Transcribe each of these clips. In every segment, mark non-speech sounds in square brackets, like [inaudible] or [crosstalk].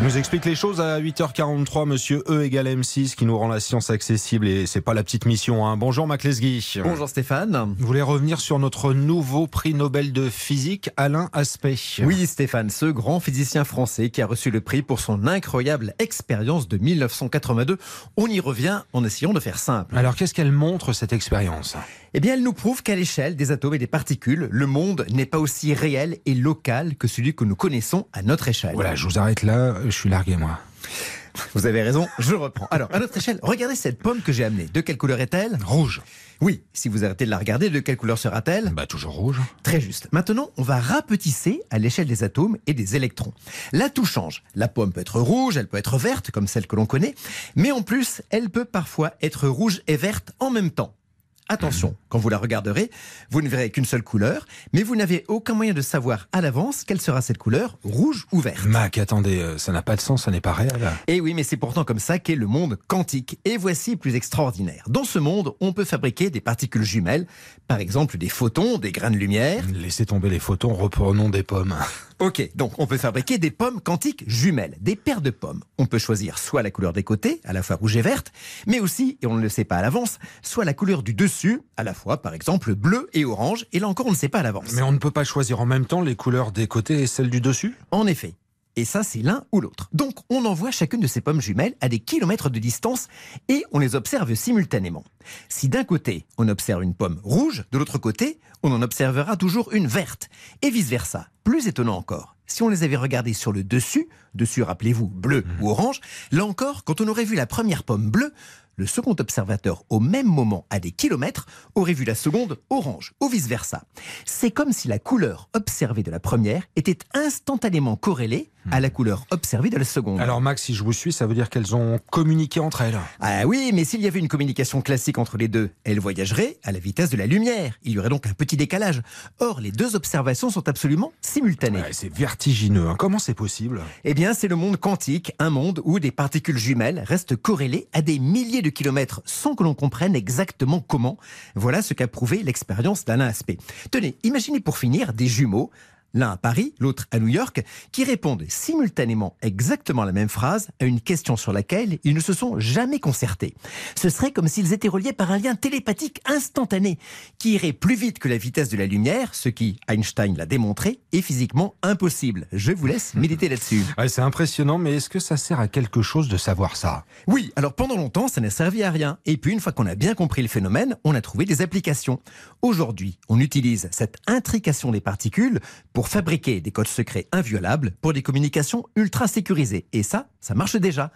Il nous explique les choses à 8h43, monsieur E égale M6, qui nous rend la science accessible et c'est pas la petite mission. Hein. Bonjour Mac Lesguy. Bonjour Stéphane. Vous voulez revenir sur notre nouveau prix Nobel de physique, Alain Aspect? Oui Stéphane, ce grand physicien français qui a reçu le prix pour son incroyable expérience de 1982. On y revient en essayant de faire simple. Alors qu'est-ce qu'elle montre cette expérience? Eh bien, elle nous prouve qu'à l'échelle des atomes et des particules, le monde n'est pas aussi réel et local que celui que nous connaissons à notre échelle. Voilà, je vous arrête là, je suis largué moi. Vous avez raison, je reprends. Alors, à notre échelle, regardez cette pomme que j'ai amenée. De quelle couleur est-elle? Rouge. Oui, si vous arrêtez de la regarder, de quelle couleur sera-t-elle? Bah toujours rouge. Très juste. Maintenant, on va rapetisser à l'échelle des atomes et des électrons. Là, tout change. La pomme peut être rouge, elle peut être verte, comme celle que l'on connaît, mais en plus, elle peut parfois être rouge et verte en même temps. Attention, quand vous la regarderez, vous ne verrez qu'une seule couleur, mais vous n'avez aucun moyen de savoir à l'avance quelle sera cette couleur, rouge ou verte. Mac, attendez, euh, ça n'a pas de sens, ça n'est pas réel. Et Eh oui, mais c'est pourtant comme ça qu'est le monde quantique. Et voici plus extraordinaire. Dans ce monde, on peut fabriquer des particules jumelles, par exemple des photons, des grains de lumière. Laissez tomber les photons, reprenons des pommes. Ok, donc on peut fabriquer des pommes quantiques jumelles, des paires de pommes. On peut choisir soit la couleur des côtés, à la fois rouge et verte, mais aussi, et on ne le sait pas à l'avance, soit la couleur du dessus, à la fois par exemple bleu et orange, et là encore on ne sait pas à l'avance. Mais on ne peut pas choisir en même temps les couleurs des côtés et celles du dessus? En effet. Et ça, c'est l'un ou l'autre. Donc, on envoie chacune de ces pommes jumelles à des kilomètres de distance et on les observe simultanément. Si d'un côté, on observe une pomme rouge, de l'autre côté, on en observera toujours une verte. Et vice-versa. Plus étonnant encore, si on les avait regardées sur le dessus, dessus, rappelez-vous, bleu ou orange, là encore, quand on aurait vu la première pomme bleue, le second observateur, au même moment, à des kilomètres, aurait vu la seconde orange, ou vice-versa. C'est comme si la couleur observée de la première était instantanément corrélée à la couleur observée de la seconde. Alors Max, si je vous suis, ça veut dire qu'elles ont communiqué entre elles. Ah oui, mais s'il y avait une communication classique entre les deux, elles voyageraient à la vitesse de la lumière. Il y aurait donc un petit décalage. Or, les deux observations sont absolument simultanées. Ouais, c'est vertigineux. hein. Comment c'est possible? Eh bien, c'est le monde quantique, un monde où des particules jumelles restent corrélées à des milliers de kilomètres sans que l'on comprenne exactement comment. Voilà ce qu'a prouvé l'expérience d'Alain Aspect. Tenez, imaginez pour finir des jumeaux, l'un à Paris, l'autre à New York, qui répondent simultanément exactement la même phrase à une question sur laquelle ils ne se sont jamais concertés. Ce serait comme s'ils étaient reliés par un lien télépathique instantané, qui irait plus vite que la vitesse de la lumière, ce qui, Einstein l'a démontré, est physiquement impossible. Je vous laisse [laughs] méditer là-dessus. Ouais, C'est impressionnant, mais est-ce que ça sert à quelque chose de savoir ça? Oui, alors pendant longtemps, ça n'a servi à rien. Et puis, une fois qu'on a bien compris le phénomène, on a trouvé des applications. Aujourd'hui, on utilise cette intrication des particules pour fabriquer des codes secrets inviolables pour des communications ultra sécurisées. Et ça, ça marche déjà.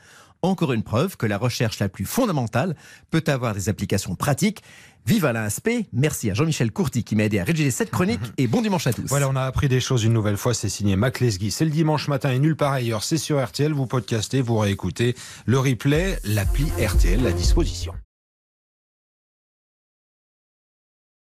Encore une preuve que la recherche la plus fondamentale peut avoir des applications pratiques. Vive Alain Aspect, merci à Jean-Michel Courty qui m'a aidé à rédiger cette chronique [laughs] et bon dimanche à tous. Voilà, on a appris des choses une nouvelle fois. C'est signé Mac Lesguy. C'est le dimanche matin et nulle part ailleurs. C'est sur RTL. Vous podcastez, vous réécoutez le replay, l'appli RTL à disposition.